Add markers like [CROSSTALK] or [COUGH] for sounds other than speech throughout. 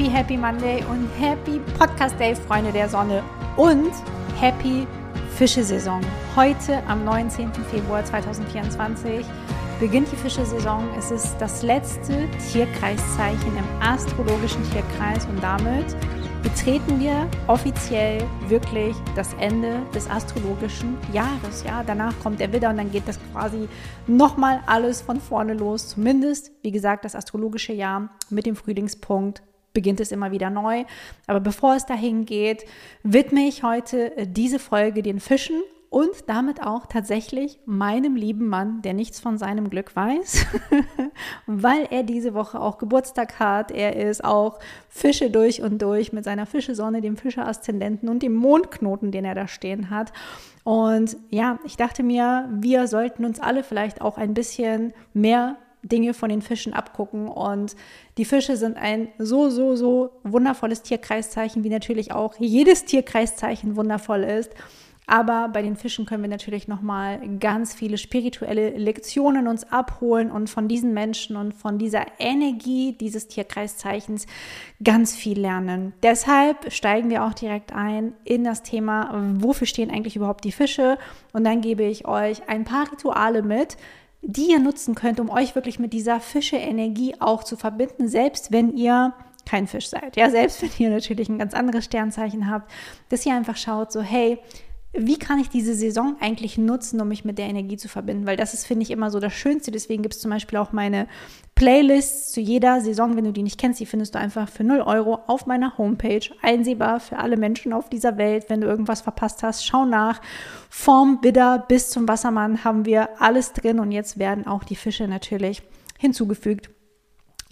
Happy, Happy Monday und Happy Podcast Day, Freunde der Sonne. Und Happy Fischesaison. Heute am 19. Februar 2024 beginnt die Fischesaison. Es ist das letzte Tierkreiszeichen im astrologischen Tierkreis und damit betreten wir offiziell wirklich das Ende des astrologischen Jahres. Ja, danach kommt der Widder und dann geht das quasi nochmal alles von vorne los. Zumindest, wie gesagt, das astrologische Jahr mit dem Frühlingspunkt beginnt es immer wieder neu. Aber bevor es dahin geht, widme ich heute diese Folge den Fischen und damit auch tatsächlich meinem lieben Mann, der nichts von seinem Glück weiß, [LAUGHS] weil er diese Woche auch Geburtstag hat. Er ist auch Fische durch und durch mit seiner Fischesonne, dem Fische-Aszendenten und dem Mondknoten, den er da stehen hat. Und ja, ich dachte mir, wir sollten uns alle vielleicht auch ein bisschen mehr Dinge von den Fischen abgucken. Und die Fische sind ein so, so, so wundervolles Tierkreiszeichen, wie natürlich auch jedes Tierkreiszeichen wundervoll ist. Aber bei den Fischen können wir natürlich nochmal ganz viele spirituelle Lektionen uns abholen und von diesen Menschen und von dieser Energie dieses Tierkreiszeichens ganz viel lernen. Deshalb steigen wir auch direkt ein in das Thema, wofür stehen eigentlich überhaupt die Fische? Und dann gebe ich euch ein paar Rituale mit, die ihr nutzen könnt, um euch wirklich mit dieser Fische-Energie auch zu verbinden, selbst wenn ihr kein Fisch seid. Ja, selbst wenn ihr natürlich ein ganz anderes Sternzeichen habt, dass ihr einfach schaut, so, hey, wie kann ich diese Saison eigentlich nutzen, um mich mit der Energie zu verbinden? Weil das ist, finde ich, immer so das Schönste. Deswegen gibt es zum Beispiel auch meine Playlists zu jeder Saison. Wenn du die nicht kennst, die findest du einfach für 0 Euro auf meiner Homepage. Einsehbar für alle Menschen auf dieser Welt. Wenn du irgendwas verpasst hast, schau nach. Vom Bidder bis zum Wassermann haben wir alles drin. Und jetzt werden auch die Fische natürlich hinzugefügt.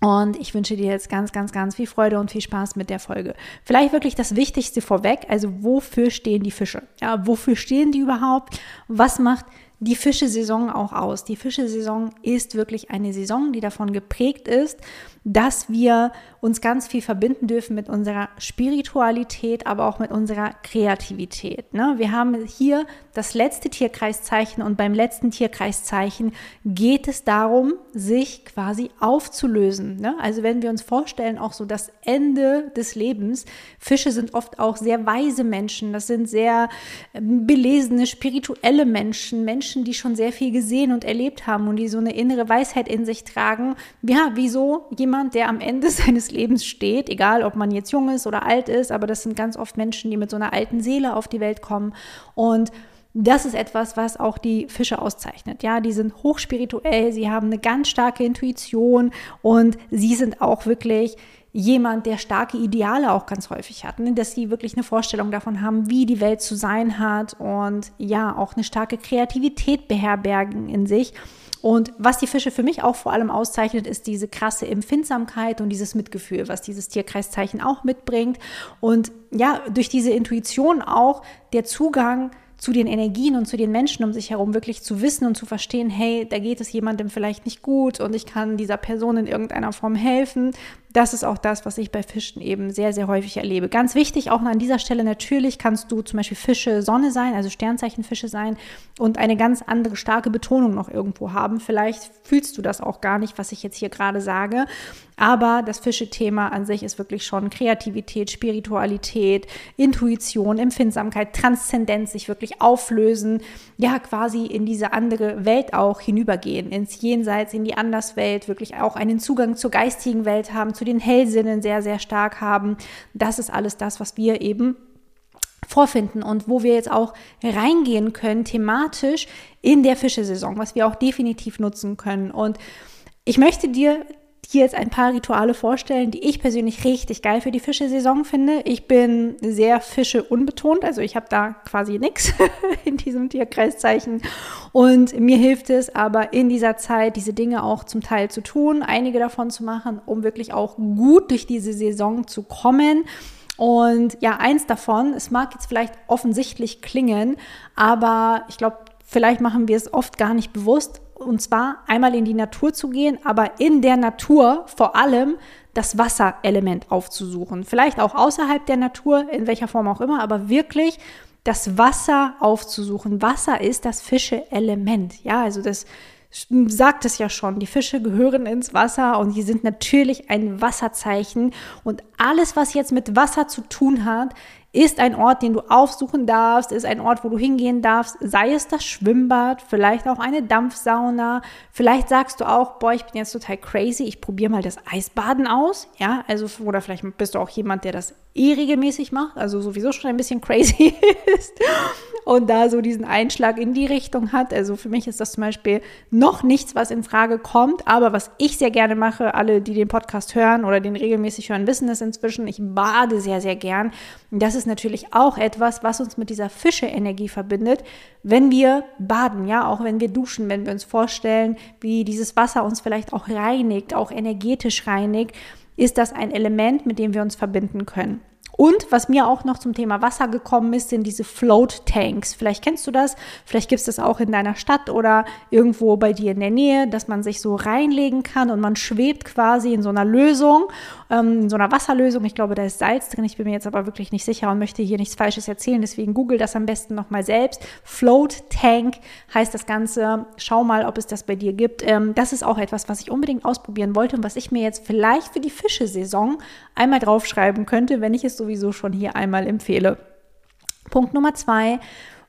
Und ich wünsche dir jetzt ganz, ganz, ganz viel Freude und viel Spaß mit der Folge. Vielleicht wirklich das Wichtigste vorweg, also wofür stehen die Fische? Ja, wofür stehen die überhaupt? Was macht die Fischesaison auch aus? Die Fischesaison ist wirklich eine Saison, die davon geprägt ist, dass wir uns ganz viel verbinden dürfen mit unserer Spiritualität, aber auch mit unserer Kreativität. Ne? Wir haben hier das letzte Tierkreiszeichen und beim letzten Tierkreiszeichen geht es darum, sich quasi aufzulösen. Ne? Also wenn wir uns vorstellen, auch so das Ende des Lebens, Fische sind oft auch sehr weise Menschen, das sind sehr ähm, belesene, spirituelle Menschen, Menschen, die schon sehr viel gesehen und erlebt haben und die so eine innere Weisheit in sich tragen. Ja, wieso jemand, der am Ende [LAUGHS] seines Lebens steht, egal ob man jetzt jung ist oder alt ist, aber das sind ganz oft Menschen, die mit so einer alten Seele auf die Welt kommen und das ist etwas, was auch die Fische auszeichnet. Ja, die sind hochspirituell, sie haben eine ganz starke Intuition und sie sind auch wirklich jemand, der starke Ideale auch ganz häufig hat, ne? dass sie wirklich eine Vorstellung davon haben, wie die Welt zu sein hat und ja, auch eine starke Kreativität beherbergen in sich. Und was die Fische für mich auch vor allem auszeichnet, ist diese krasse Empfindsamkeit und dieses Mitgefühl, was dieses Tierkreiszeichen auch mitbringt. Und ja, durch diese Intuition auch der Zugang zu den Energien und zu den Menschen um sich herum wirklich zu wissen und zu verstehen, hey, da geht es jemandem vielleicht nicht gut und ich kann dieser Person in irgendeiner Form helfen. Das ist auch das, was ich bei Fischen eben sehr, sehr häufig erlebe. Ganz wichtig auch an dieser Stelle, natürlich kannst du zum Beispiel Fische Sonne sein, also Sternzeichenfische sein und eine ganz andere starke Betonung noch irgendwo haben. Vielleicht fühlst du das auch gar nicht, was ich jetzt hier gerade sage. Aber das Fische-Thema an sich ist wirklich schon Kreativität, Spiritualität, Intuition, Empfindsamkeit, Transzendenz, sich wirklich auflösen, ja, quasi in diese andere Welt auch hinübergehen, ins Jenseits, in die Anderswelt, wirklich auch einen Zugang zur geistigen Welt haben, zu den Hellsinnen sehr, sehr stark haben. Das ist alles das, was wir eben vorfinden und wo wir jetzt auch reingehen können, thematisch in der Fischesaison, was wir auch definitiv nutzen können. Und ich möchte dir hier jetzt ein paar Rituale vorstellen, die ich persönlich richtig geil für die Fischesaison finde. Ich bin sehr Fische unbetont, also ich habe da quasi nichts [LAUGHS] in diesem Tierkreiszeichen. Und mir hilft es aber in dieser Zeit, diese Dinge auch zum Teil zu tun, einige davon zu machen, um wirklich auch gut durch diese Saison zu kommen. Und ja, eins davon, es mag jetzt vielleicht offensichtlich klingen, aber ich glaube, vielleicht machen wir es oft gar nicht bewusst, und zwar einmal in die Natur zu gehen, aber in der Natur vor allem das Wasserelement aufzusuchen. Vielleicht auch außerhalb der Natur, in welcher Form auch immer, aber wirklich das Wasser aufzusuchen. Wasser ist das Fische-Element. Ja, also das sagt es ja schon, die Fische gehören ins Wasser und die sind natürlich ein Wasserzeichen. Und alles, was jetzt mit Wasser zu tun hat, ist ein Ort, den du aufsuchen darfst, ist ein Ort, wo du hingehen darfst, sei es das Schwimmbad, vielleicht auch eine Dampfsauna, vielleicht sagst du auch, boah, ich bin jetzt total crazy, ich probiere mal das Eisbaden aus, ja, also oder vielleicht bist du auch jemand, der das eh regelmäßig macht, also sowieso schon ein bisschen crazy [LAUGHS] ist und da so diesen Einschlag in die Richtung hat. Also für mich ist das zum Beispiel noch nichts, was in Frage kommt, aber was ich sehr gerne mache, alle, die den Podcast hören oder den regelmäßig hören, wissen es inzwischen, ich bade sehr, sehr gern. Und das ist natürlich auch etwas, was uns mit dieser Fische-Energie verbindet, wenn wir baden, ja, auch wenn wir duschen, wenn wir uns vorstellen, wie dieses Wasser uns vielleicht auch reinigt, auch energetisch reinigt, ist das ein Element, mit dem wir uns verbinden können. Und was mir auch noch zum Thema Wasser gekommen ist, sind diese Float Tanks. Vielleicht kennst du das, vielleicht gibt es das auch in deiner Stadt oder irgendwo bei dir in der Nähe, dass man sich so reinlegen kann und man schwebt quasi in so einer Lösung, ähm, in so einer Wasserlösung. Ich glaube, da ist Salz drin. Ich bin mir jetzt aber wirklich nicht sicher und möchte hier nichts Falsches erzählen. Deswegen google das am besten nochmal selbst. Float Tank heißt das Ganze. Schau mal, ob es das bei dir gibt. Ähm, das ist auch etwas, was ich unbedingt ausprobieren wollte und was ich mir jetzt vielleicht für die Fischesaison einmal draufschreiben könnte, wenn ich es so sowieso schon hier einmal empfehle. Punkt Nummer zwei,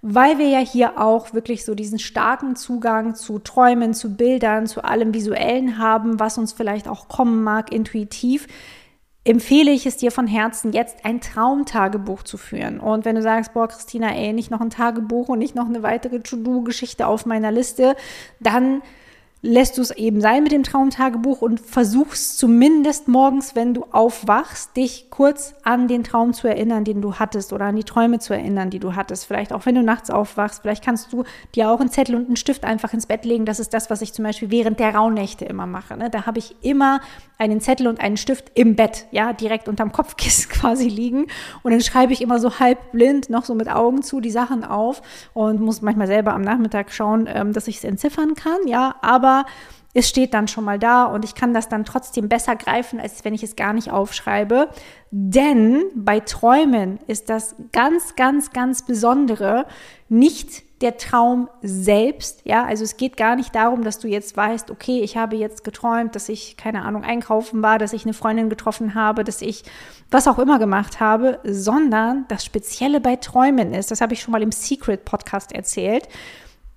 weil wir ja hier auch wirklich so diesen starken Zugang zu Träumen, zu Bildern, zu allem Visuellen haben, was uns vielleicht auch kommen mag, intuitiv, empfehle ich es dir von Herzen, jetzt ein Traumtagebuch zu führen. Und wenn du sagst, boah, Christina, ey, nicht noch ein Tagebuch und nicht noch eine weitere To-Do-Geschichte auf meiner Liste, dann lässt du es eben sein mit dem Traumtagebuch und versuchst zumindest morgens, wenn du aufwachst, dich kurz an den Traum zu erinnern, den du hattest oder an die Träume zu erinnern, die du hattest. Vielleicht auch, wenn du nachts aufwachst, vielleicht kannst du dir auch einen Zettel und einen Stift einfach ins Bett legen. Das ist das, was ich zum Beispiel während der Rauhnächte immer mache. Ne? Da habe ich immer einen Zettel und einen Stift im Bett, ja, direkt unterm Kopfkissen [LAUGHS] quasi liegen. Und dann schreibe ich immer so halb blind, noch so mit Augen zu, die Sachen auf und muss manchmal selber am Nachmittag schauen, ähm, dass ich es entziffern kann, ja, aber aber es steht dann schon mal da und ich kann das dann trotzdem besser greifen, als wenn ich es gar nicht aufschreibe. Denn bei Träumen ist das ganz, ganz, ganz Besondere nicht der Traum selbst. Ja, also es geht gar nicht darum, dass du jetzt weißt, okay, ich habe jetzt geträumt, dass ich, keine Ahnung, einkaufen war, dass ich eine Freundin getroffen habe, dass ich was auch immer gemacht habe, sondern das Spezielle bei Träumen ist, das habe ich schon mal im Secret Podcast erzählt.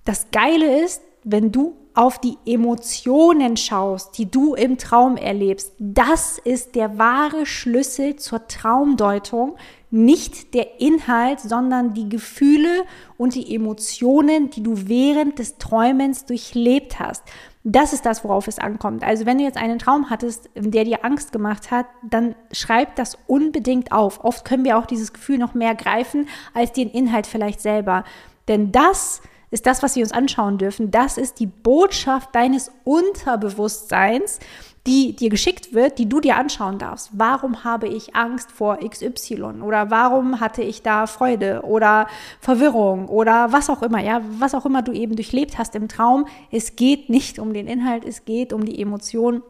Das Geile ist, wenn du auf die Emotionen schaust, die du im Traum erlebst, das ist der wahre Schlüssel zur Traumdeutung. Nicht der Inhalt, sondern die Gefühle und die Emotionen, die du während des Träumens durchlebt hast. Das ist das, worauf es ankommt. Also wenn du jetzt einen Traum hattest, der dir Angst gemacht hat, dann schreib das unbedingt auf. Oft können wir auch dieses Gefühl noch mehr greifen als den Inhalt vielleicht selber. Denn das ist das, was wir uns anschauen dürfen. Das ist die Botschaft deines Unterbewusstseins, die dir geschickt wird, die du dir anschauen darfst. Warum habe ich Angst vor XY? Oder warum hatte ich da Freude oder Verwirrung oder was auch immer, ja, was auch immer du eben durchlebt hast im Traum. Es geht nicht um den Inhalt, es geht um die Emotion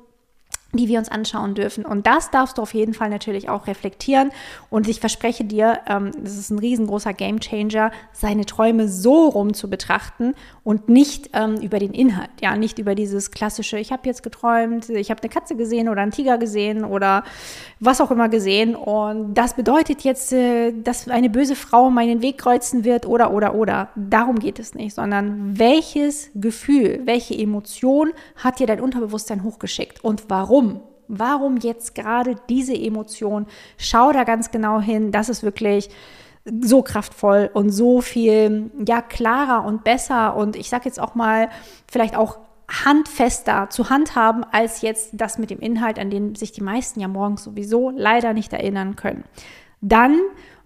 die wir uns anschauen dürfen. Und das darfst du auf jeden Fall natürlich auch reflektieren. Und ich verspreche dir, ähm, das ist ein riesengroßer Gamechanger, seine Träume so rum zu betrachten und nicht ähm, über den Inhalt. Ja, nicht über dieses klassische, ich habe jetzt geträumt, ich habe eine Katze gesehen oder einen Tiger gesehen oder was auch immer gesehen. Und das bedeutet jetzt, äh, dass eine böse Frau meinen Weg kreuzen wird oder, oder, oder. Darum geht es nicht, sondern welches Gefühl, welche Emotion hat dir dein Unterbewusstsein hochgeschickt und warum? Warum? Warum jetzt gerade diese Emotion? Schau da ganz genau hin. Das ist wirklich so kraftvoll und so viel ja klarer und besser und ich sage jetzt auch mal vielleicht auch handfester zu handhaben als jetzt das mit dem Inhalt, an den sich die meisten ja morgens sowieso leider nicht erinnern können. Dann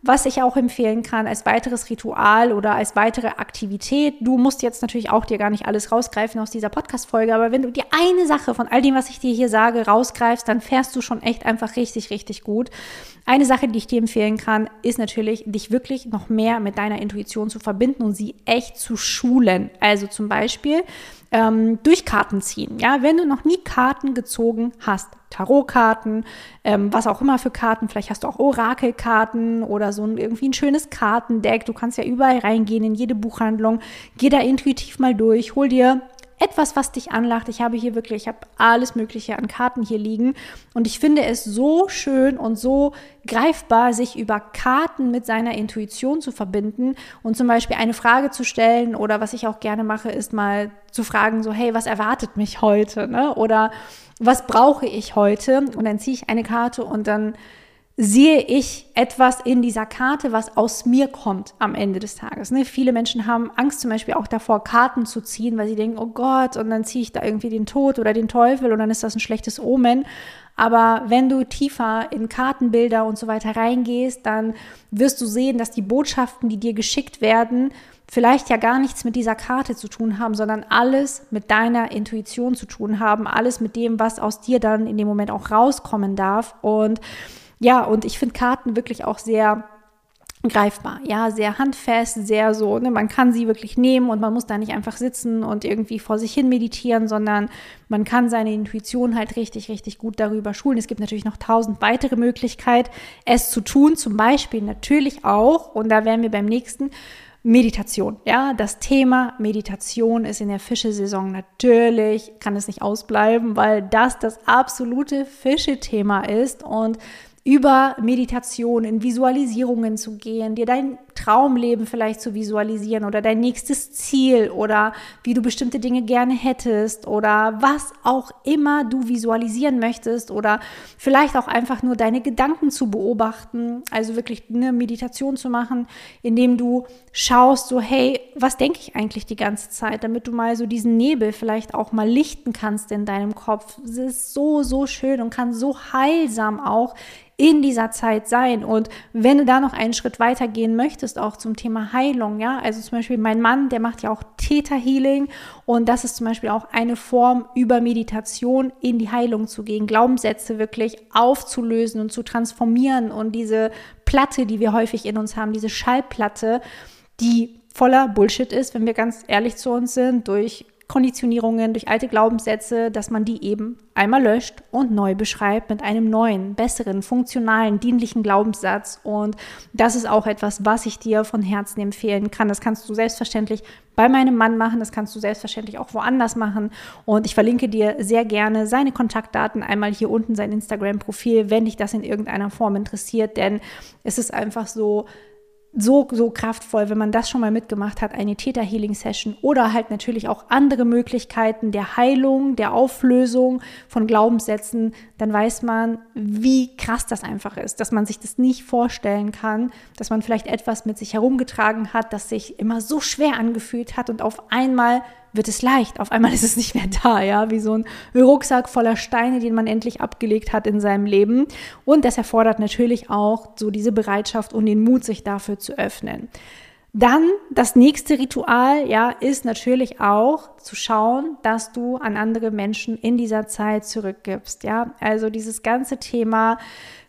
was ich auch empfehlen kann als weiteres Ritual oder als weitere Aktivität. Du musst jetzt natürlich auch dir gar nicht alles rausgreifen aus dieser Podcast-Folge, aber wenn du dir eine Sache von all dem, was ich dir hier sage, rausgreifst, dann fährst du schon echt einfach richtig, richtig gut. Eine Sache, die ich dir empfehlen kann, ist natürlich, dich wirklich noch mehr mit deiner Intuition zu verbinden und sie echt zu schulen. Also zum Beispiel, ähm, durch Karten ziehen. Ja, wenn du noch nie Karten gezogen hast, Tarotkarten, ähm, was auch immer für Karten, vielleicht hast du auch Orakelkarten oder so ein, irgendwie ein schönes Kartendeck. Du kannst ja überall reingehen in jede Buchhandlung. Geh da intuitiv mal durch, hol dir etwas, was dich anlacht. Ich habe hier wirklich, ich habe alles Mögliche an Karten hier liegen und ich finde es so schön und so greifbar, sich über Karten mit seiner Intuition zu verbinden und zum Beispiel eine Frage zu stellen oder was ich auch gerne mache, ist mal zu fragen, so hey, was erwartet mich heute, ne? Oder was brauche ich heute? Und dann ziehe ich eine Karte und dann sehe ich etwas in dieser Karte, was aus mir kommt am Ende des Tages. Ne? Viele Menschen haben Angst zum Beispiel auch davor, Karten zu ziehen, weil sie denken, oh Gott, und dann ziehe ich da irgendwie den Tod oder den Teufel und dann ist das ein schlechtes Omen. Aber wenn du tiefer in Kartenbilder und so weiter reingehst, dann wirst du sehen, dass die Botschaften, die dir geschickt werden, vielleicht ja gar nichts mit dieser Karte zu tun haben, sondern alles mit deiner Intuition zu tun haben, alles mit dem, was aus dir dann in dem Moment auch rauskommen darf. Und ja, und ich finde Karten wirklich auch sehr greifbar, ja, sehr handfest, sehr so, ne, man kann sie wirklich nehmen und man muss da nicht einfach sitzen und irgendwie vor sich hin meditieren, sondern man kann seine Intuition halt richtig, richtig gut darüber schulen. Es gibt natürlich noch tausend weitere Möglichkeiten, es zu tun, zum Beispiel natürlich auch, und da wären wir beim nächsten, Meditation. Ja, das Thema Meditation ist in der Fischesaison natürlich, kann es nicht ausbleiben, weil das das absolute Fischethema ist und über Meditation in Visualisierungen zu gehen, dir dein Traumleben vielleicht zu visualisieren oder dein nächstes Ziel oder wie du bestimmte Dinge gerne hättest oder was auch immer du visualisieren möchtest oder vielleicht auch einfach nur deine Gedanken zu beobachten, also wirklich eine Meditation zu machen, indem du schaust, so hey, was denke ich eigentlich die ganze Zeit, damit du mal so diesen Nebel vielleicht auch mal lichten kannst in deinem Kopf. Es ist so, so schön und kann so heilsam auch in dieser Zeit sein. Und wenn du da noch einen Schritt weiter gehen möchtest, auch zum Thema Heilung, ja, also zum Beispiel mein Mann, der macht ja auch Theta Healing und das ist zum Beispiel auch eine Form, über Meditation in die Heilung zu gehen, Glaubenssätze wirklich aufzulösen und zu transformieren und diese Platte, die wir häufig in uns haben, diese Schallplatte, die voller Bullshit ist, wenn wir ganz ehrlich zu uns sind, durch Konditionierungen, durch alte Glaubenssätze, dass man die eben einmal löscht und neu beschreibt mit einem neuen, besseren, funktionalen, dienlichen Glaubenssatz. Und das ist auch etwas, was ich dir von Herzen empfehlen kann. Das kannst du selbstverständlich bei meinem Mann machen, das kannst du selbstverständlich auch woanders machen. Und ich verlinke dir sehr gerne seine Kontaktdaten einmal hier unten, sein Instagram-Profil, wenn dich das in irgendeiner Form interessiert, denn es ist einfach so, so, so kraftvoll, wenn man das schon mal mitgemacht hat, eine Theta Healing Session oder halt natürlich auch andere Möglichkeiten der Heilung, der Auflösung von Glaubenssätzen, dann weiß man, wie krass das einfach ist, dass man sich das nicht vorstellen kann, dass man vielleicht etwas mit sich herumgetragen hat, das sich immer so schwer angefühlt hat und auf einmal wird es leicht. Auf einmal ist es nicht mehr da, ja, wie so ein Rucksack voller Steine, den man endlich abgelegt hat in seinem Leben. Und das erfordert natürlich auch so diese Bereitschaft und den Mut, sich dafür zu öffnen. Dann das nächste Ritual, ja, ist natürlich auch zu schauen, dass du an andere Menschen in dieser Zeit zurückgibst, ja. Also dieses ganze Thema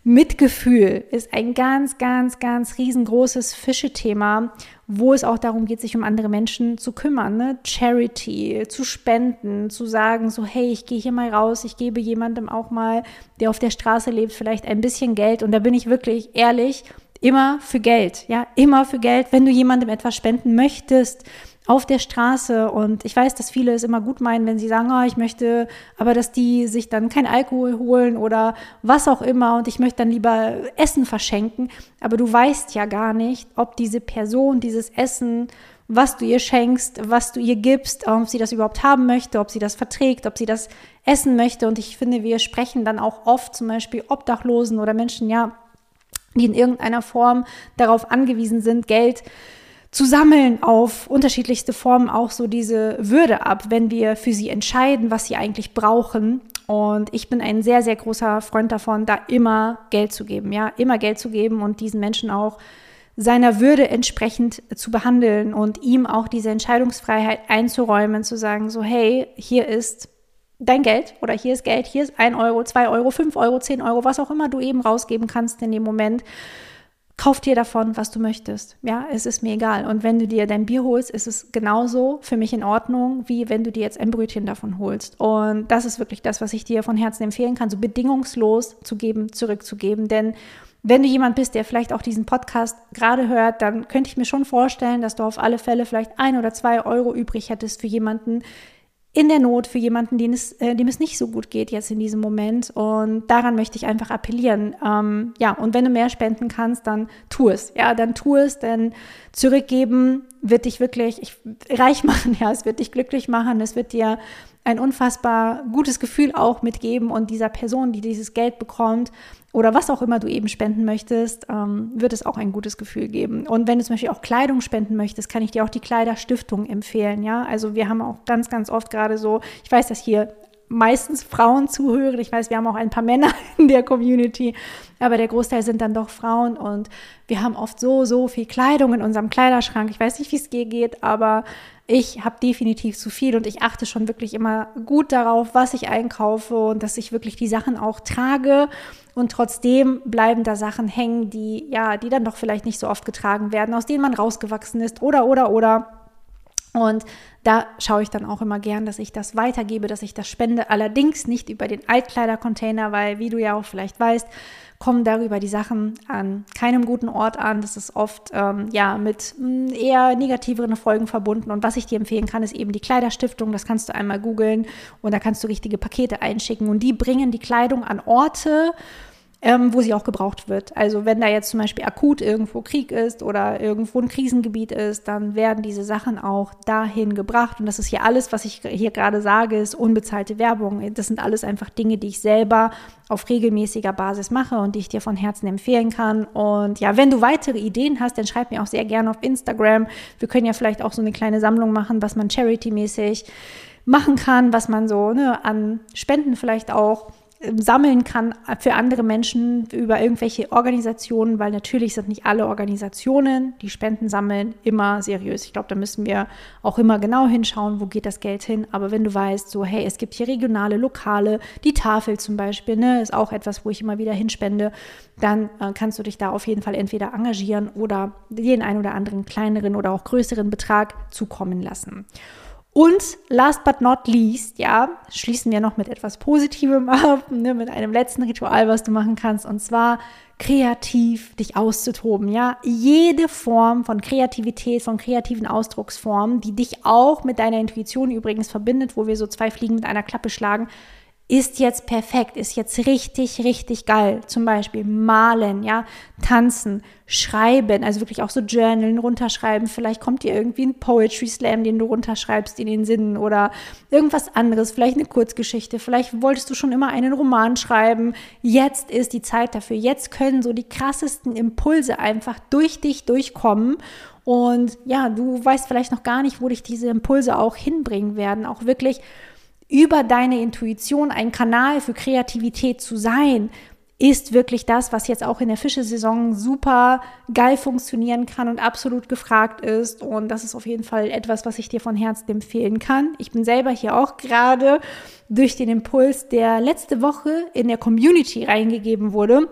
Mitgefühl ist ein ganz, ganz, ganz riesengroßes Fischethema wo es auch darum geht, sich um andere Menschen zu kümmern, ne? Charity, zu spenden, zu sagen, so, hey, ich gehe hier mal raus, ich gebe jemandem auch mal, der auf der Straße lebt, vielleicht ein bisschen Geld. Und da bin ich wirklich ehrlich, immer für Geld, ja, immer für Geld, wenn du jemandem etwas spenden möchtest, auf der Straße. Und ich weiß, dass viele es immer gut meinen, wenn sie sagen, oh, ich möchte, aber dass die sich dann kein Alkohol holen oder was auch immer und ich möchte dann lieber Essen verschenken. Aber du weißt ja gar nicht, ob diese Person dieses Essen was du ihr schenkst, was du ihr gibst, ob sie das überhaupt haben möchte, ob sie das verträgt, ob sie das essen möchte. Und ich finde, wir sprechen dann auch oft zum Beispiel Obdachlosen oder Menschen, ja, die in irgendeiner Form darauf angewiesen sind, Geld zu sammeln auf unterschiedlichste Formen auch so diese Würde ab, wenn wir für sie entscheiden, was sie eigentlich brauchen. Und ich bin ein sehr, sehr großer Freund davon, da immer Geld zu geben, ja, immer Geld zu geben und diesen Menschen auch seiner Würde entsprechend zu behandeln und ihm auch diese Entscheidungsfreiheit einzuräumen, zu sagen, so, hey, hier ist dein Geld oder hier ist Geld, hier ist ein Euro, zwei Euro, fünf Euro, zehn Euro, was auch immer du eben rausgeben kannst in dem Moment kauf dir davon, was du möchtest. Ja, es ist mir egal. Und wenn du dir dein Bier holst, ist es genauso für mich in Ordnung, wie wenn du dir jetzt ein Brötchen davon holst. Und das ist wirklich das, was ich dir von Herzen empfehlen kann, so bedingungslos zu geben, zurückzugeben. Denn wenn du jemand bist, der vielleicht auch diesen Podcast gerade hört, dann könnte ich mir schon vorstellen, dass du auf alle Fälle vielleicht ein oder zwei Euro übrig hättest für jemanden, in der Not für jemanden, dem es, äh, dem es nicht so gut geht jetzt in diesem Moment. Und daran möchte ich einfach appellieren. Ähm, ja, und wenn du mehr spenden kannst, dann tu es. Ja, dann tu es, denn zurückgeben wird dich wirklich ich, reich machen. [LAUGHS] Ja, es wird dich glücklich machen. Es wird dir ein unfassbar gutes Gefühl auch mitgeben und dieser Person, die dieses Geld bekommt oder was auch immer du eben spenden möchtest, ähm, wird es auch ein gutes Gefühl geben. Und wenn du zum Beispiel auch Kleidung spenden möchtest, kann ich dir auch die Kleiderstiftung empfehlen. Ja, also wir haben auch ganz, ganz oft gerade so, ich weiß, dass hier meistens Frauen zuhören. Ich weiß, wir haben auch ein paar Männer [LAUGHS] in der Community, aber der Großteil sind dann doch Frauen und wir haben oft so, so viel Kleidung in unserem Kleiderschrank. Ich weiß nicht, wie es geht, aber ich habe definitiv zu viel und ich achte schon wirklich immer gut darauf, was ich einkaufe und dass ich wirklich die Sachen auch trage. Und trotzdem bleiben da Sachen hängen, die ja, die dann doch vielleicht nicht so oft getragen werden, aus denen man rausgewachsen ist oder oder oder. Und da schaue ich dann auch immer gern, dass ich das weitergebe, dass ich das spende. Allerdings nicht über den Altkleidercontainer, weil, wie du ja auch vielleicht weißt, kommen darüber die Sachen an keinem guten Ort an. Das ist oft ähm, ja mit hm, eher negativeren Folgen verbunden. Und was ich dir empfehlen kann, ist eben die Kleiderstiftung. Das kannst du einmal googeln und da kannst du richtige Pakete einschicken. Und die bringen die Kleidung an Orte, ähm, wo sie auch gebraucht wird. Also wenn da jetzt zum Beispiel akut irgendwo Krieg ist oder irgendwo ein Krisengebiet ist, dann werden diese Sachen auch dahin gebracht. Und das ist hier alles, was ich hier gerade sage, ist unbezahlte Werbung. Das sind alles einfach Dinge, die ich selber auf regelmäßiger Basis mache und die ich dir von Herzen empfehlen kann. Und ja, wenn du weitere Ideen hast, dann schreib mir auch sehr gerne auf Instagram. Wir können ja vielleicht auch so eine kleine Sammlung machen, was man charity-mäßig machen kann, was man so ne, an Spenden vielleicht auch sammeln kann für andere Menschen über irgendwelche Organisationen, weil natürlich sind nicht alle Organisationen, die Spenden sammeln, immer seriös. Ich glaube, da müssen wir auch immer genau hinschauen, wo geht das Geld hin. Aber wenn du weißt, so, hey, es gibt hier regionale, lokale, die Tafel zum Beispiel, ne, ist auch etwas, wo ich immer wieder hinspende, dann äh, kannst du dich da auf jeden Fall entweder engagieren oder den einen oder anderen kleineren oder auch größeren Betrag zukommen lassen. Und last but not least, ja, schließen wir noch mit etwas Positivem [LAUGHS] ab, ne, mit einem letzten Ritual, was du machen kannst, und zwar kreativ dich auszutoben, ja. Jede Form von Kreativität, von kreativen Ausdrucksformen, die dich auch mit deiner Intuition übrigens verbindet, wo wir so zwei Fliegen mit einer Klappe schlagen, ist jetzt perfekt, ist jetzt richtig, richtig geil. Zum Beispiel malen, ja, tanzen, schreiben, also wirklich auch so journalen, runterschreiben. Vielleicht kommt dir irgendwie ein Poetry Slam, den du runterschreibst in den Sinn oder irgendwas anderes, vielleicht eine Kurzgeschichte. Vielleicht wolltest du schon immer einen Roman schreiben. Jetzt ist die Zeit dafür. Jetzt können so die krassesten Impulse einfach durch dich durchkommen. Und ja, du weißt vielleicht noch gar nicht, wo dich diese Impulse auch hinbringen werden. Auch wirklich über deine Intuition ein Kanal für Kreativität zu sein, ist wirklich das, was jetzt auch in der Fischesaison super geil funktionieren kann und absolut gefragt ist. Und das ist auf jeden Fall etwas, was ich dir von Herzen empfehlen kann. Ich bin selber hier auch gerade durch den Impuls, der letzte Woche in der Community reingegeben wurde,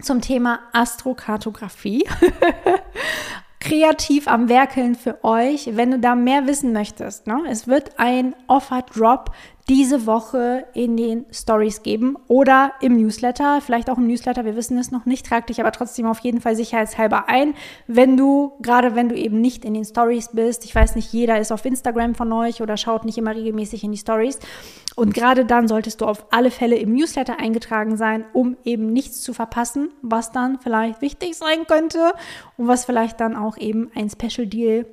zum Thema Astrokartografie [LAUGHS] kreativ am Werkeln für euch, wenn du da mehr wissen möchtest. Ne? Es wird ein Offer-Drop diese Woche in den Stories geben oder im Newsletter, vielleicht auch im Newsletter, wir wissen es noch nicht, trag dich aber trotzdem auf jeden Fall sicherheitshalber ein, wenn du, gerade wenn du eben nicht in den Stories bist, ich weiß nicht, jeder ist auf Instagram von euch oder schaut nicht immer regelmäßig in die Stories. Und gerade dann solltest du auf alle Fälle im Newsletter eingetragen sein, um eben nichts zu verpassen, was dann vielleicht wichtig sein könnte und was vielleicht dann auch eben ein Special Deal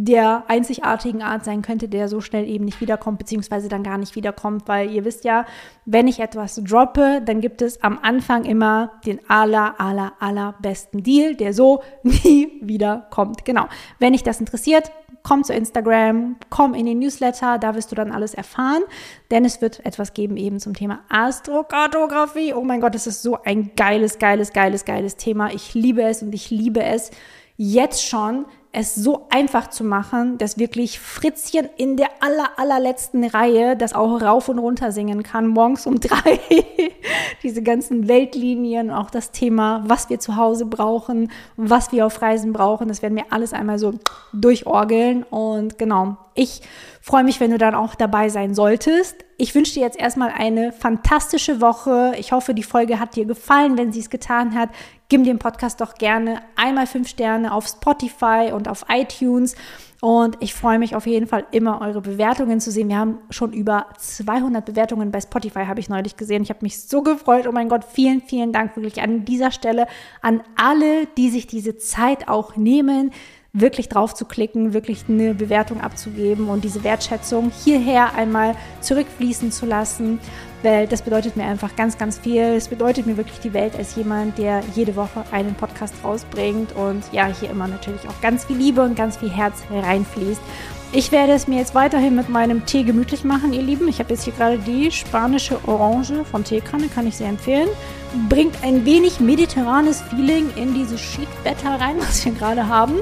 der einzigartigen Art sein könnte, der so schnell eben nicht wiederkommt, beziehungsweise dann gar nicht wiederkommt, weil ihr wisst ja, wenn ich etwas droppe, dann gibt es am Anfang immer den aller, aller, aller besten Deal, der so [LAUGHS] nie wiederkommt. Genau. Wenn dich das interessiert, komm zu Instagram, komm in den Newsletter, da wirst du dann alles erfahren, denn es wird etwas geben eben zum Thema Astrokartografie. Oh mein Gott, das ist so ein geiles, geiles, geiles, geiles Thema. Ich liebe es und ich liebe es jetzt schon es so einfach zu machen, dass wirklich Fritzchen in der aller, allerletzten Reihe das auch rauf und runter singen kann, morgens um drei. [LAUGHS] Diese ganzen Weltlinien, auch das Thema, was wir zu Hause brauchen, was wir auf Reisen brauchen, das werden wir alles einmal so durchorgeln. Und genau, ich freue mich, wenn du dann auch dabei sein solltest. Ich wünsche dir jetzt erstmal eine fantastische Woche. Ich hoffe, die Folge hat dir gefallen. Wenn sie es getan hat, gib dem Podcast doch gerne einmal fünf Sterne auf Spotify und auf iTunes. Und ich freue mich auf jeden Fall immer, eure Bewertungen zu sehen. Wir haben schon über 200 Bewertungen bei Spotify, habe ich neulich gesehen. Ich habe mich so gefreut. Oh mein Gott, vielen, vielen Dank wirklich an dieser Stelle an alle, die sich diese Zeit auch nehmen, wirklich drauf zu klicken, wirklich eine Bewertung abzugeben und diese Wertschätzung hierher einmal zurückfließen zu lassen, weil das bedeutet mir einfach ganz, ganz viel. Es bedeutet mir wirklich die Welt als jemand, der jede Woche einen Podcast rausbringt und ja, hier immer natürlich auch ganz viel Liebe und ganz viel Herz reinfließt. Ich werde es mir jetzt weiterhin mit meinem Tee gemütlich machen, ihr Lieben. Ich habe jetzt hier gerade die spanische Orange von Teekanne, kann ich sehr empfehlen. Bringt ein wenig mediterranes Feeling in dieses Sheetwetter rein, was wir gerade haben.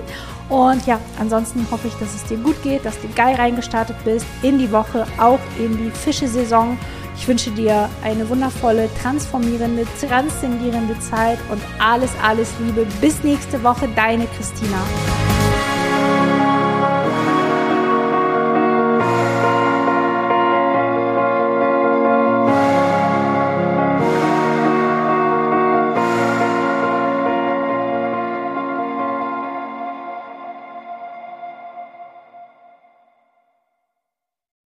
Und ja, ansonsten hoffe ich, dass es dir gut geht, dass du geil reingestartet bist in die Woche, auch in die Fischesaison. Ich wünsche dir eine wundervolle, transformierende, transzendierende Zeit und alles, alles Liebe. Bis nächste Woche, deine Christina.